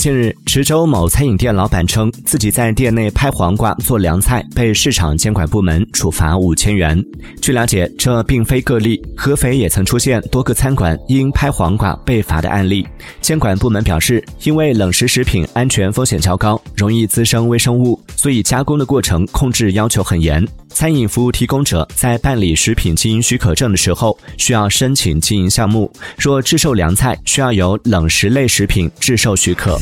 近日，池州某餐饮店老板称，自己在店内拍黄瓜做凉菜，被市场监管部门处罚五千元。据了解，这并非个例，合肥也曾出现多个餐馆因拍黄瓜被罚的案例。监管部门表示，因为冷食食品安全风险较高，容易滋生微生物，所以加工的过程控制要求很严。餐饮服务提供者在办理食品经营许可证的时候，需要申请经营项目。若制售凉菜，需要有冷食类食品制售许可。